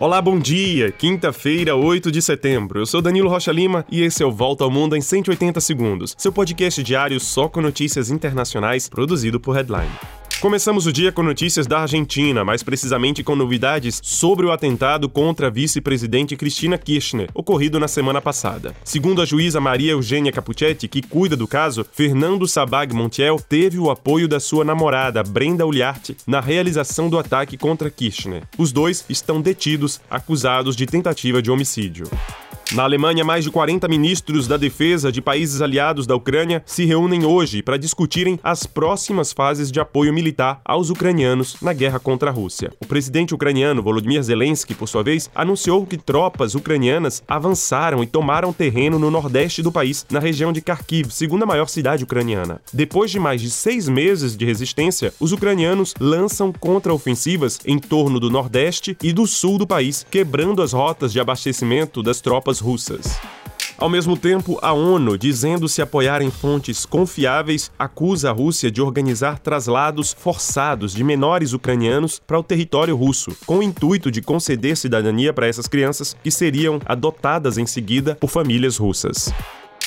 Olá, bom dia! Quinta-feira, 8 de setembro. Eu sou Danilo Rocha Lima e esse é o Volta ao Mundo em 180 Segundos, seu podcast diário só com notícias internacionais produzido por Headline. Começamos o dia com notícias da Argentina, mais precisamente com novidades sobre o atentado contra a vice-presidente Cristina Kirchner, ocorrido na semana passada. Segundo a juíza Maria Eugênia Capuchetti, que cuida do caso, Fernando Sabag Montiel teve o apoio da sua namorada, Brenda Uliarte, na realização do ataque contra Kirchner. Os dois estão detidos, acusados de tentativa de homicídio. Na Alemanha, mais de 40 ministros da defesa de países aliados da Ucrânia se reúnem hoje para discutirem as próximas fases de apoio militar aos ucranianos na guerra contra a Rússia. O presidente ucraniano Volodymyr Zelensky, por sua vez, anunciou que tropas ucranianas avançaram e tomaram terreno no nordeste do país, na região de Kharkiv, segunda maior cidade ucraniana. Depois de mais de seis meses de resistência, os ucranianos lançam contra-ofensivas em torno do nordeste e do sul do país, quebrando as rotas de abastecimento das tropas tropas russas. Ao mesmo tempo, a ONU, dizendo se apoiar em fontes confiáveis, acusa a Rússia de organizar traslados forçados de menores ucranianos para o território russo, com o intuito de conceder cidadania para essas crianças que seriam adotadas em seguida por famílias russas.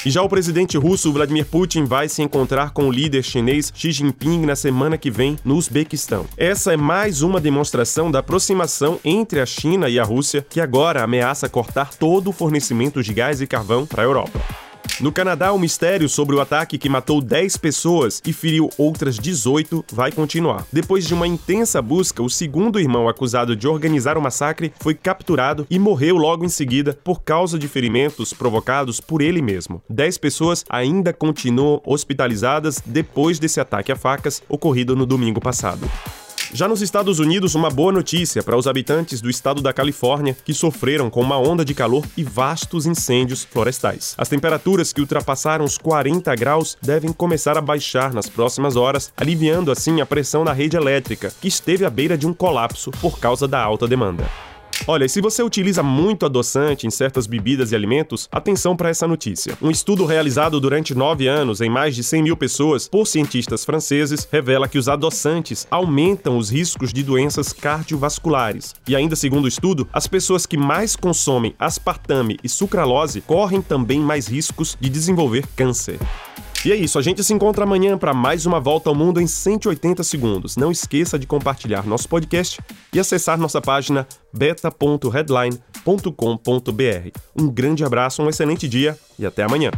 E já o presidente russo Vladimir Putin vai se encontrar com o líder chinês Xi Jinping na semana que vem no Uzbequistão. Essa é mais uma demonstração da aproximação entre a China e a Rússia, que agora ameaça cortar todo o fornecimento de gás e carvão para a Europa. No Canadá, o mistério sobre o ataque que matou 10 pessoas e feriu outras 18 vai continuar. Depois de uma intensa busca, o segundo irmão acusado de organizar o massacre foi capturado e morreu logo em seguida por causa de ferimentos provocados por ele mesmo. 10 pessoas ainda continuam hospitalizadas depois desse ataque a facas ocorrido no domingo passado. Já nos Estados Unidos, uma boa notícia para os habitantes do estado da Califórnia que sofreram com uma onda de calor e vastos incêndios florestais. As temperaturas que ultrapassaram os 40 graus devem começar a baixar nas próximas horas, aliviando assim a pressão na rede elétrica, que esteve à beira de um colapso por causa da alta demanda. Olha, se você utiliza muito adoçante em certas bebidas e alimentos, atenção para essa notícia. Um estudo realizado durante nove anos em mais de 100 mil pessoas por cientistas franceses revela que os adoçantes aumentam os riscos de doenças cardiovasculares. E ainda segundo o estudo, as pessoas que mais consomem aspartame e sucralose correm também mais riscos de desenvolver câncer. E é isso, a gente se encontra amanhã para mais uma volta ao mundo em 180 segundos. Não esqueça de compartilhar nosso podcast e acessar nossa página beta.headline.com.br. Um grande abraço, um excelente dia e até amanhã.